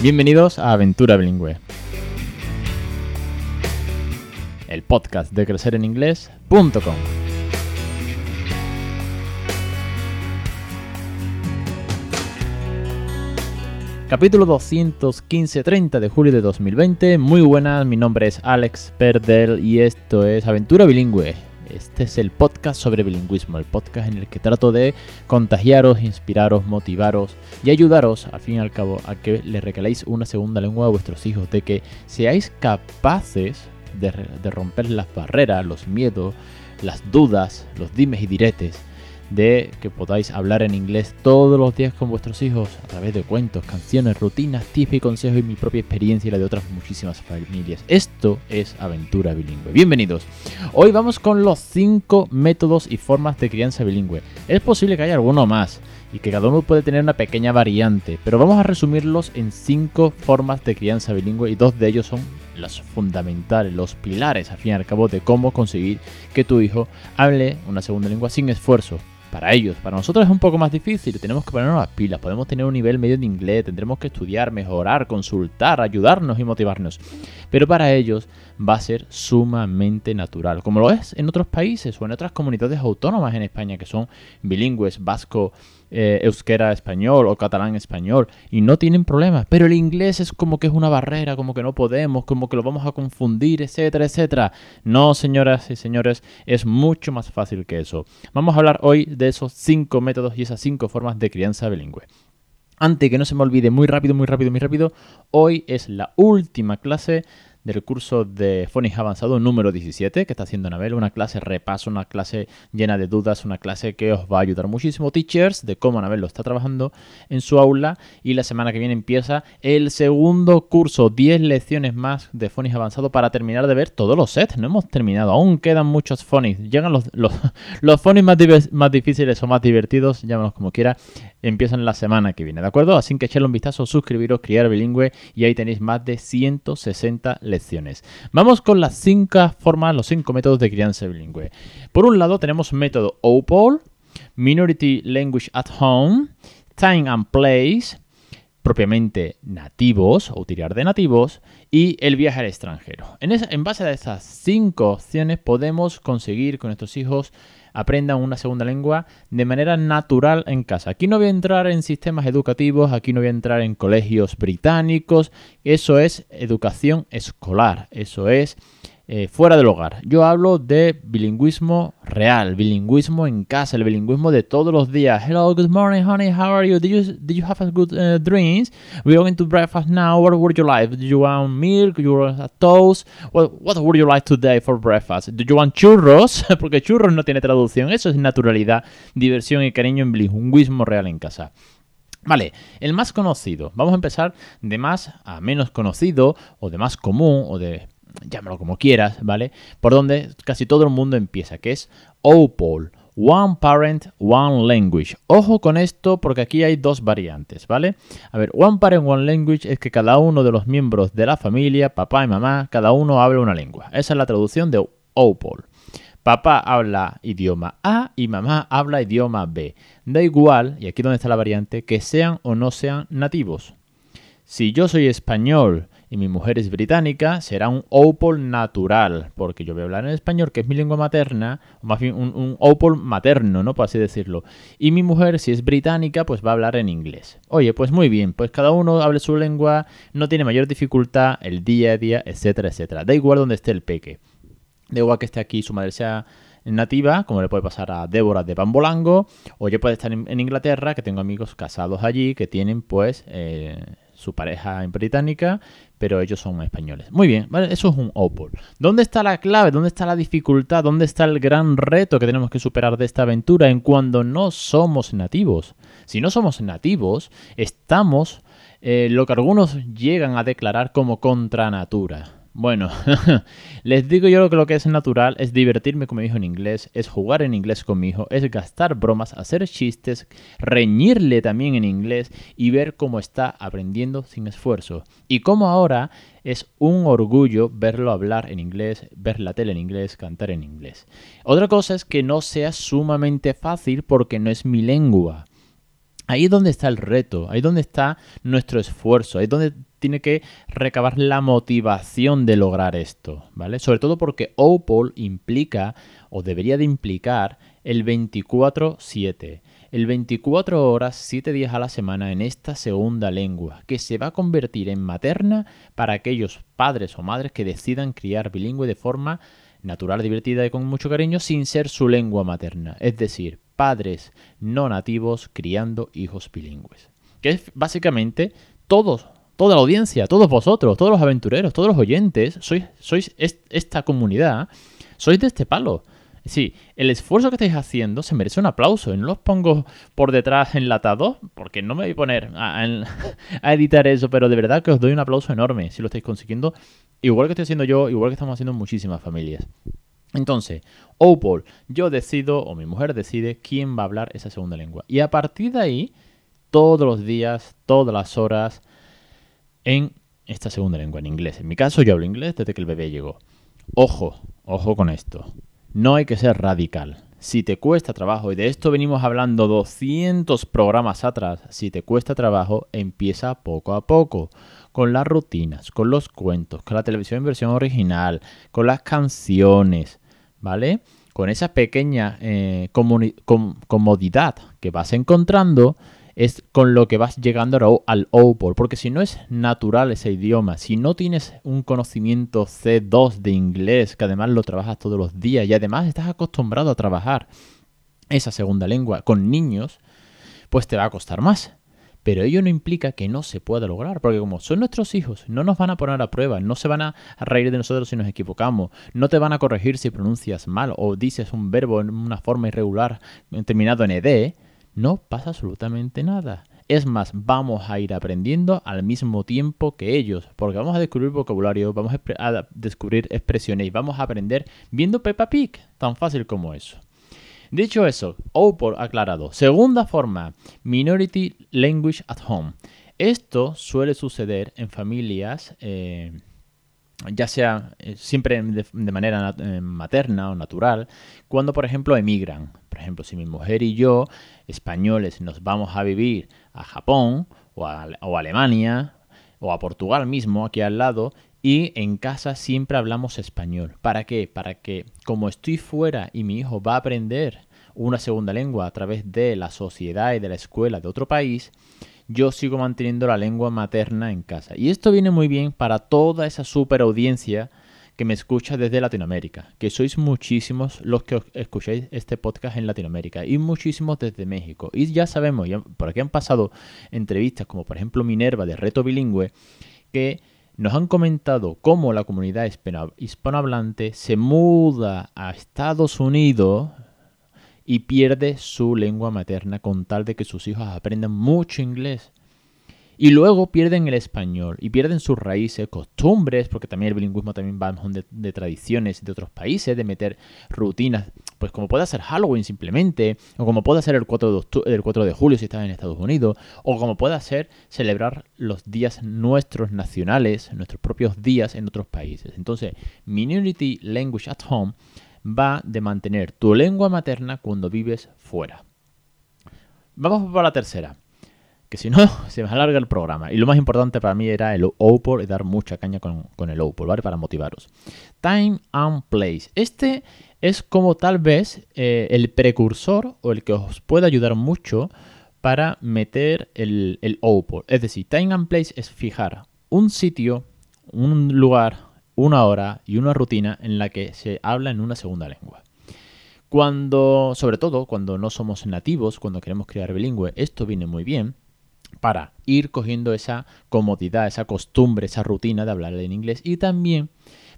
Bienvenidos a Aventura Bilingüe, el podcast de crecereninglés.com. Capítulo 215-30 de julio de 2020. Muy buenas, mi nombre es Alex Perdel y esto es Aventura Bilingüe. Este es el podcast sobre bilingüismo, el podcast en el que trato de contagiaros, inspiraros, motivaros y ayudaros, al fin y al cabo, a que le regaléis una segunda lengua a vuestros hijos, de que seáis capaces de, de romper las barreras, los miedos, las dudas, los dimes y diretes de que podáis hablar en inglés todos los días con vuestros hijos a través de cuentos, canciones, rutinas, tips y consejos y mi propia experiencia y la de otras muchísimas familias. Esto es Aventura Bilingüe. Bienvenidos. Hoy vamos con los 5 métodos y formas de crianza bilingüe. Es posible que haya alguno más y que cada uno puede tener una pequeña variante, pero vamos a resumirlos en 5 formas de crianza bilingüe y dos de ellos son los fundamentales, los pilares, al fin y al cabo, de cómo conseguir que tu hijo hable una segunda lengua sin esfuerzo para ellos. Para nosotros es un poco más difícil, tenemos que ponernos las pilas, podemos tener un nivel medio de inglés, tendremos que estudiar, mejorar, consultar, ayudarnos y motivarnos. Pero para ellos va a ser sumamente natural, como lo es en otros países o en otras comunidades autónomas en España que son bilingües, vasco, eh, euskera español o catalán español y no tienen problemas. Pero el inglés es como que es una barrera, como que no podemos, como que lo vamos a confundir, etcétera, etcétera. No, señoras y señores, es mucho más fácil que eso. Vamos a hablar hoy de esos cinco métodos y esas cinco formas de crianza bilingüe. Antes que no se me olvide, muy rápido, muy rápido, muy rápido, hoy es la última clase del curso de Phonics Avanzado número 17 que está haciendo Anabel, una clase repaso, una clase llena de dudas, una clase que os va a ayudar muchísimo, teachers, de cómo Anabel lo está trabajando en su aula y la semana que viene empieza el segundo curso, 10 lecciones más de Phonics Avanzado para terminar de ver todos los sets, no hemos terminado, aún quedan muchos Phonics, llegan los, los, los Phonics más, más difíciles o más divertidos, llámanos como quiera, empiezan la semana que viene, ¿de acuerdo? Así que echarle un vistazo, suscribiros, criar bilingüe y ahí tenéis más de 160 lecciones. Vamos con las cinco formas, los cinco métodos de crianza bilingüe. Por un lado tenemos método OPOL, Minority Language at Home, Time and Place, propiamente nativos o tirar de nativos y el viaje al extranjero. En, base a esas cinco opciones podemos conseguir con nuestros hijos aprendan una segunda lengua de manera natural en casa. Aquí no voy a entrar en sistemas educativos, aquí no voy a entrar en colegios británicos, eso es educación escolar, eso es eh, fuera del hogar. Yo hablo de bilingüismo real, bilingüismo en casa, el bilingüismo de todos los días. Hello, good morning, honey, how are you? Did you, did you have a good uh, dreams? We're going to breakfast now. What would you like? Do you want milk? Do you want toast? What, what would you like today for breakfast? Do you want churros? Porque churros no tiene traducción. Eso es naturalidad, diversión y cariño en bilingüismo real en casa. Vale, el más conocido. Vamos a empezar de más a menos conocido, o de más común, o de llámalo como quieras, ¿vale? Por donde casi todo el mundo empieza, que es OPOL. One Parent, One Language. Ojo con esto porque aquí hay dos variantes, ¿vale? A ver, One Parent, One Language es que cada uno de los miembros de la familia, papá y mamá, cada uno habla una lengua. Esa es la traducción de OPOL. Papá habla idioma A y mamá habla idioma B. Da igual, y aquí donde está la variante, que sean o no sean nativos. Si yo soy español y mi mujer es británica, será un OPOL natural, porque yo voy a hablar en español, que es mi lengua materna, o más bien un, un materno, ¿no? Por así decirlo. Y mi mujer, si es británica, pues va a hablar en inglés. Oye, pues muy bien, pues cada uno hable su lengua, no tiene mayor dificultad el día a día, etcétera, etcétera. Da igual donde esté el peque. Da igual que esté aquí, su madre sea nativa, como le puede pasar a Débora de Bambolango, o yo puedo estar en, Inglaterra, que tengo amigos casados allí, que tienen pues... Eh, su pareja en británica, pero ellos son españoles. Muy bien. Eso es un OPOL. ¿Dónde está la clave? ¿Dónde está la dificultad? ¿Dónde está el gran reto que tenemos que superar de esta aventura en cuando no somos nativos? Si no somos nativos, estamos eh, lo que algunos llegan a declarar como contra natura. Bueno, les digo yo que lo que es natural es divertirme con mi hijo en inglés, es jugar en inglés con mi hijo, es gastar bromas, hacer chistes, reñirle también en inglés y ver cómo está aprendiendo sin esfuerzo. Y cómo ahora es un orgullo verlo hablar en inglés, ver la tele en inglés, cantar en inglés. Otra cosa es que no sea sumamente fácil porque no es mi lengua. Ahí es donde está el reto, ahí es donde está nuestro esfuerzo, ahí es donde tiene que recabar la motivación de lograr esto, ¿vale? Sobre todo porque OPOL implica, o debería de implicar, el 24-7. El 24 horas, 7 días a la semana en esta segunda lengua, que se va a convertir en materna para aquellos padres o madres que decidan criar bilingüe de forma natural, divertida y con mucho cariño sin ser su lengua materna. Es decir, padres no nativos criando hijos bilingües. Que es básicamente todos, toda la audiencia, todos vosotros, todos los aventureros, todos los oyentes, sois, sois esta comunidad, sois de este palo. Sí, el esfuerzo que estáis haciendo se merece un aplauso. No los pongo por detrás enlatados, porque no me voy a poner a, a, editar eso, pero de verdad que os doy un aplauso enorme si lo estáis consiguiendo. Igual que estoy haciendo yo, igual que estamos haciendo muchísimas familias. Entonces, Opal, yo decido, o mi mujer decide, quién va a hablar esa segunda lengua. Y a partir de ahí, todos los días, todas las horas, en esta segunda lengua, en inglés. En mi caso, yo hablo inglés desde que el bebé llegó. Ojo, ojo con esto. No hay que ser radical. Si te cuesta trabajo, y de esto venimos hablando 200 programas atrás, si te cuesta trabajo, empieza poco a poco con las rutinas, con los cuentos, con la televisión en versión original, con las canciones, ¿vale? Con esa pequeña eh, comodidad que vas encontrando, es con lo que vas llegando al OPOL, porque si no es natural ese idioma, si no tienes un conocimiento C2 de inglés, que además lo trabajas todos los días y además estás acostumbrado a trabajar esa segunda lengua con niños, pues te va a costar más. Pero ello no implica que no se pueda lograr, porque como son nuestros hijos, no nos van a poner a prueba, no se van a reír de nosotros si nos equivocamos, no te van a corregir si pronuncias mal o dices un verbo en una forma irregular terminado en ed, no pasa absolutamente nada. Es más, vamos a ir aprendiendo al mismo tiempo que ellos, porque vamos a descubrir vocabulario, vamos a descubrir expresiones y vamos a aprender viendo Peppa Pig, tan fácil como eso. Dicho eso, OPOL aclarado. Segunda forma, Minority Language at Home. Esto suele suceder en familias, eh, ya sea eh, siempre de, manera eh, materna o natural, cuando por ejemplo emigran. Por ejemplo, si mi mujer y yo, españoles, nos vamos a vivir a Japón o a, o a Alemania o a Portugal mismo, aquí al lado, y en casa siempre hablamos español. ¿Para qué? Para que como estoy fuera y mi hijo va a aprender una segunda lengua a través de la sociedad y de la escuela de otro país, yo sigo manteniendo la lengua materna en casa. Y esto viene muy bien para toda esa super audiencia que me escucha desde Latinoamérica, que sois muchísimos los que escucháis este podcast en Latinoamérica y muchísimos desde México. Y ya sabemos, por aquí han pasado entrevistas como por ejemplo Minerva de Reto Bilingüe, que nos han comentado cómo la comunidad hispanohablante se muda a Estados Unidos y pierde su lengua materna con tal de que sus hijos aprendan mucho inglés. Y luego pierden el español y pierden sus raíces, costumbres, porque también el bilingüismo también va de, de tradiciones de otros países, de meter rutinas, pues como puede ser Halloween simplemente, o como puede ser el 4 de, el 4 de julio si estás en Estados Unidos, o como puede ser celebrar los días nuestros nacionales, nuestros propios días en otros países. Entonces, Minority Language at Home va de mantener tu lengua materna cuando vives fuera. Vamos por la tercera que si no, se me alarga el programa. Y lo más importante para mí era el OPOR y dar mucha caña con, el OPOR, ¿vale? Para motivaros. Time and Place. Este es como tal vez eh, el precursor o el que os puede ayudar mucho para meter el, el. Es decir, Time and Place es fijar un sitio, un lugar, una hora y una rutina en la que se habla en una segunda lengua. Cuando, sobre todo cuando no somos nativos, cuando queremos crear bilingüe, esto viene muy bien para ir cogiendo esa comodidad, esa costumbre, esa rutina de hablar en inglés y también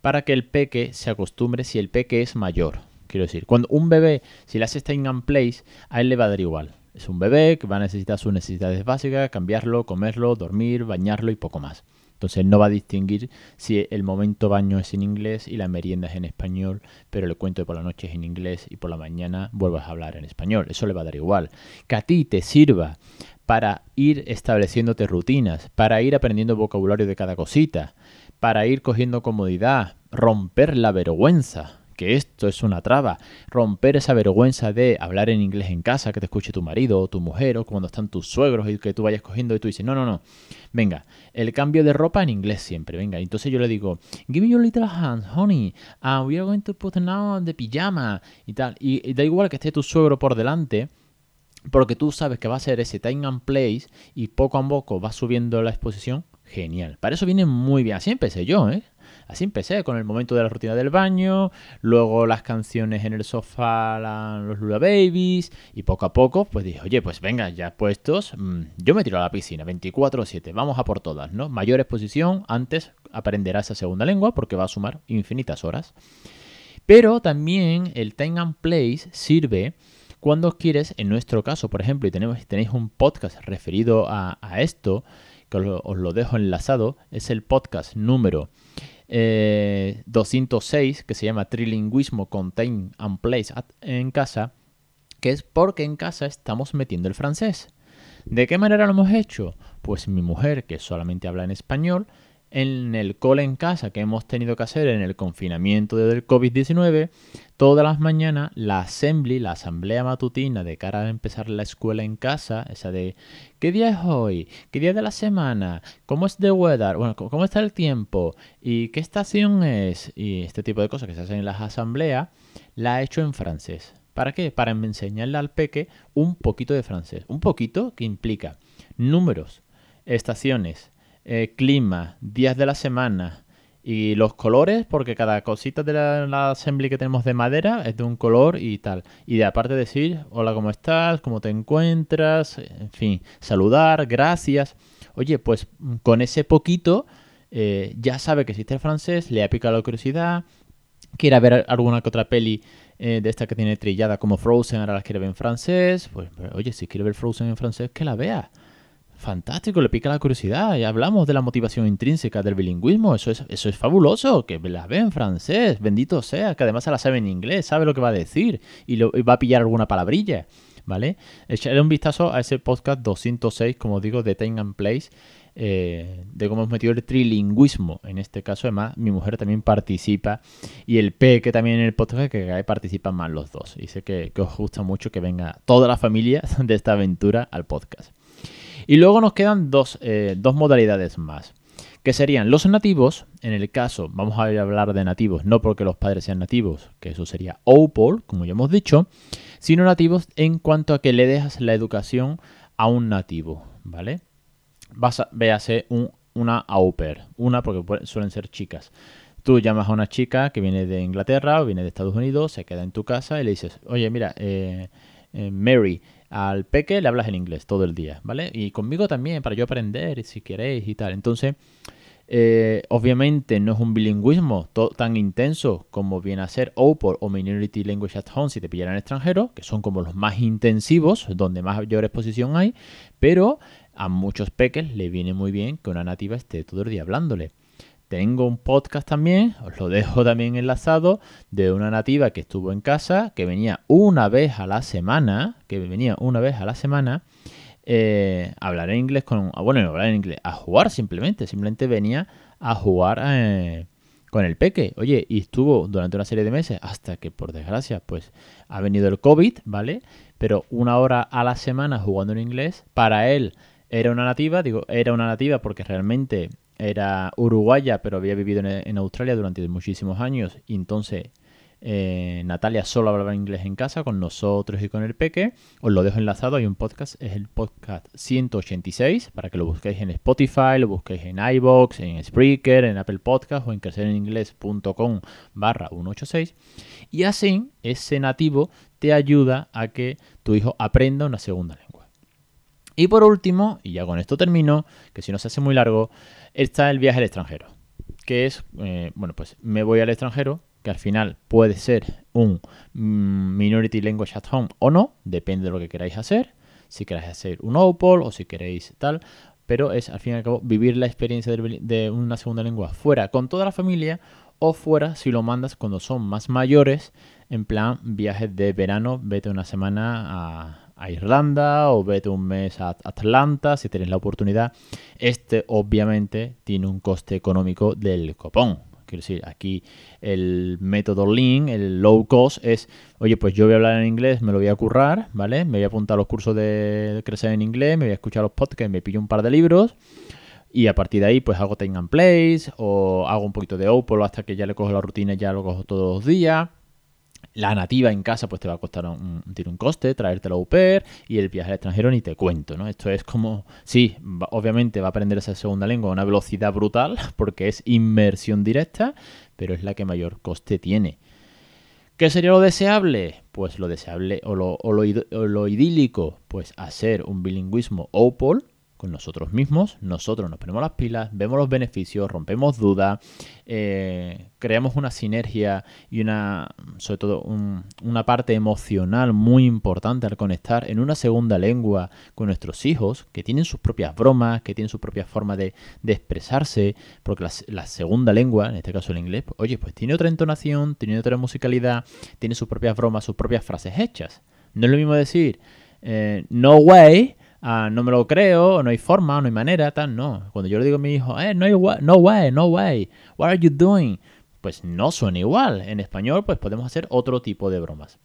para que el peque se acostumbre si el peque es mayor. Quiero decir, cuando un bebé, si le hace staying in place, a él le va a dar igual. Es un bebé que va a necesitar sus necesidades básicas, cambiarlo, comerlo, dormir, bañarlo y poco más. Entonces no va a distinguir si el momento baño es en inglés y la merienda es en español, pero el cuento de por la noche es en inglés y por la mañana vuelvas a hablar en español. Eso le va a dar igual. Que a ti te sirva para ir estableciéndote rutinas, para ir aprendiendo vocabulario de cada cosita, para ir cogiendo comodidad, romper la vergüenza, que esto es una traba. Romper esa vergüenza de hablar en inglés en casa, que te escuche tu marido o tu mujer, o cuando están tus suegros y que tú vayas cogiendo y tú dices, no, no, no. Venga, el cambio de ropa en inglés siempre, venga. Entonces yo le digo, give me your little hands, honey. Uh, we are going to put now the pijama y tal. Y, y da igual que esté tu suegro por delante porque tú sabes que va a ser ese time and place y poco a poco va subiendo la exposición, genial. Para eso viene muy bien. Así empecé yo, ¿eh? Así empecé con el momento de la rutina del baño, luego las canciones en el sofá, los Lula Babies, y poco a poco, pues dije, oye, pues venga, ya puestos, mm, yo me tiro a la piscina, 24-7, vamos a por todas, ¿no? Mayor exposición, antes aprenderá esa segunda lengua porque va a sumar infinitas horas. Pero también el time and place sirve cuando quieres, en nuestro caso, por ejemplo, y tenemos, tenéis un podcast referido a, esto, que os lo, dejo enlazado, es el podcast número 206, eh, que se llama Trilingüismo Contain and Place en casa, que es porque en casa estamos metiendo el francés. ¿De qué manera lo hemos hecho? Pues mi mujer, que solamente habla en español, en el cole en casa que hemos tenido que hacer en el confinamiento del COVID-19, todas las mañanas la assembly, la asamblea matutina de cara a empezar la escuela en casa, esa de ¿qué día es hoy? ¿Qué día de la semana? ¿Cómo es the weather? Bueno, ¿cómo está el tiempo? ¿Y qué estación es? Y este tipo de cosas que se hacen en las asambleas, la ha hecho en francés. ¿Para qué? Para enseñarle al peque un poquito de francés. Un poquito que implica números, estaciones, eh, clima, días de la semana y los colores, porque cada cosita de la, assembly que tenemos de madera es de un color y tal. Y de aparte decir, hola, ¿cómo estás? ¿Cómo te encuentras? En fin, saludar, gracias. Oye, pues con ese poquito eh, ya sabe que existe el francés, le ha picado la curiosidad, quiere ver alguna que otra peli eh, de esta que tiene trillada como Frozen, ahora la quiere ver en francés. Pues, oye, si quiere ver Frozen en francés, que la vea. Fantástico, le pica la curiosidad. Ya hablamos de la motivación intrínseca del bilingüismo. Eso es, eso es fabuloso. Que la ve en francés. Bendito sea. Que además se la sabe en inglés. Sabe lo que va a decir. Y, lo, va a pillar alguna palabrilla. ¿Vale? Echarle un vistazo a ese podcast 206, como digo, de Time and Place. Eh, de cómo hemos metido el trilingüismo. En este caso, además, mi mujer también participa. Y el P, que también en el podcast, que participan más los dos. Y sé que, que os gusta mucho que venga toda la familia de esta aventura al podcast. Y luego nos quedan eh, dos, modalidades más, que serían los nativos, en el caso, vamos a hablar de nativos, no porque los padres sean nativos, que eso sería OPOL, como ya hemos dicho, sino nativos en cuanto a que le dejas la educación a un nativo, ¿vale? Vas a, véase un, una au pair, una porque suelen ser chicas. Tú llamas a una chica que viene de Inglaterra o viene de Estados Unidos, se queda en tu casa y le dices, oye, mira, eh, eh, Mary, al peque le hablas en inglés todo el día, ¿vale? Y conmigo también, para yo aprender, si queréis y tal. Entonces, eh, obviamente no es un bilingüismo tan intenso como viene a ser OPOL o Minority Language at Home si te pillaran extranjero, que son como los más intensivos, donde mayor exposición hay, pero a muchos peques le viene muy bien que una nativa esté todo el día hablándole. Tengo un podcast también, os lo dejo también enlazado, de una nativa que estuvo en casa, que venía una vez a la semana, que venía una vez a la semana, eh, a hablar en inglés con, bueno, hablar en inglés, a jugar simplemente, simplemente venía a jugar eh, con el peque. Oye, y estuvo durante una serie de meses hasta que por desgracia pues ha venido el COVID, ¿vale? Pero una hora a la semana jugando en inglés, para él era una nativa, digo, era una nativa porque realmente era uruguaya, pero había vivido en, Australia durante muchísimos años. Y entonces eh, Natalia solo hablaba inglés en casa con nosotros y con el peque. Os lo dejo enlazado. Hay un podcast, es el podcast 186, para que lo busquéis en Spotify, lo busquéis en iBox, en Spreaker, en Apple Podcast o en crecereningles.com barra 186. Y así, ese nativo te ayuda a que tu hijo aprenda una segunda lengua. Y por último, y ya con esto termino, que si no se hace muy largo, está el viaje al extranjero. Que es, eh, bueno, pues me voy al extranjero, que al final puede ser un Minority Language at Home o no, depende de lo que queráis hacer. Si queréis hacer un OPOL o si queréis tal, pero es al fin y al cabo vivir la experiencia de, una segunda lengua fuera con toda la familia o fuera si lo mandas cuando son más mayores, en plan viajes de verano, vete una semana a a Irlanda o vete un mes a Atlanta si tienes la oportunidad. Este obviamente tiene un coste económico del copón. Quiero decir, aquí el método Lean, el low cost, es, oye, pues yo voy a hablar en inglés, me lo voy a currar, ¿vale? Me voy a apuntar a los cursos de crecer en inglés, me voy a escuchar los podcasts, me pillo un par de libros. Y a partir de ahí, pues hago time and place o hago un poquito de Opal hasta que ya le cojo la rutina y ya lo cojo todos los días. La nativa en casa pues te va a costar un, un coste, traerte la UPER y el viaje al extranjero ni te cuento, ¿no? Esto es como, sí, obviamente va a aprender esa segunda lengua a una velocidad brutal porque es inmersión directa, pero es la que mayor coste tiene. ¿Qué sería lo deseable? Pues lo deseable o lo, o lo idílico, pues hacer un bilingüismo OPOL, con nosotros mismos, nosotros nos ponemos las pilas, vemos los beneficios, rompemos dudas, eh, creamos una sinergia y una, sobre todo, una parte emocional muy importante al conectar en una segunda lengua con nuestros hijos, que tienen sus propias bromas, que tienen su propia forma de, expresarse, porque la, segunda lengua, en este caso el inglés, oye, pues tiene otra entonación, tiene otra musicalidad, tiene sus propias bromas, sus propias frases hechas. No es lo mismo decir, eh, no way, Ah, no me lo creo, no hay forma, no hay manera, tal, no. Cuando yo le digo a mi hijo, eh, no, hay no way, no way, what are you doing? Pues no suena igual. En español, pues podemos hacer otro tipo de bromas.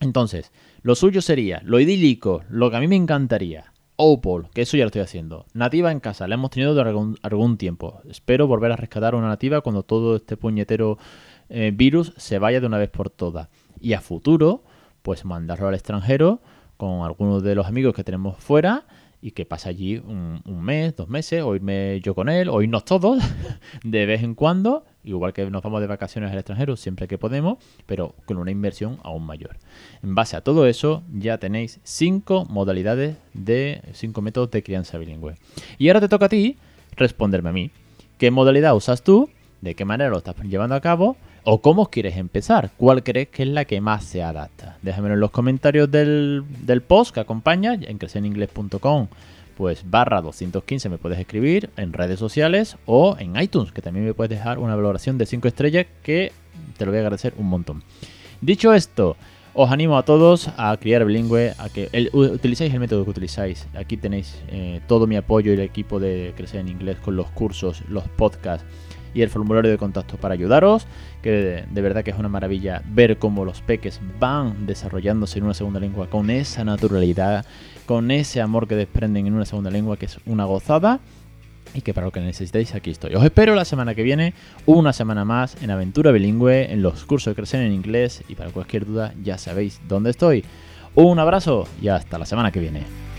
Entonces, lo suyo sería, lo idílico, lo que a mí me encantaría, Opal, que eso ya lo estoy haciendo. Nativa en casa, la hemos tenido durante algún, tiempo. Espero volver a rescatar una nativa cuando todo este puñetero eh, virus se vaya de una vez por todas. Y a futuro, pues mandarlo al extranjero con algunos de los amigos que tenemos fuera y que pasa allí un, mes, dos meses, o irme yo con él, o irnos todos de vez en cuando, igual que nos vamos de vacaciones al extranjero siempre que podemos, pero con una inversión aún mayor. En base a todo eso, ya tenéis cinco modalidades de cinco métodos de crianza bilingüe. Y ahora te toca a ti responderme a mí. ¿Qué modalidad usas tú? ¿De qué manera lo estás llevando a cabo? ¿O cómo quieres empezar? ¿Cuál crees que es la que más se adapta? Déjamelo en los comentarios del, post que acompaña en crecereningles.com pues barra 215 me puedes escribir en redes sociales o en iTunes, que también me puedes dejar una valoración de 5 estrellas que te lo voy a agradecer un montón. Dicho esto, os animo a todos a criar bilingüe, a que el, utilicéis el método que utilizáis. Aquí tenéis eh, todo mi apoyo y el equipo de Crecer en Inglés con los cursos, los podcasts y el formulario de contacto para ayudaros, que de, verdad que es una maravilla ver cómo los peques van desarrollándose en una segunda lengua con esa naturalidad, con ese amor que desprenden en una segunda lengua que es una gozada. Y que para lo que necesitéis aquí estoy. Os espero la semana que viene, una semana más en Aventura Bilingüe, en los cursos de crecer en inglés y para cualquier duda ya sabéis dónde estoy. Un abrazo y hasta la semana que viene.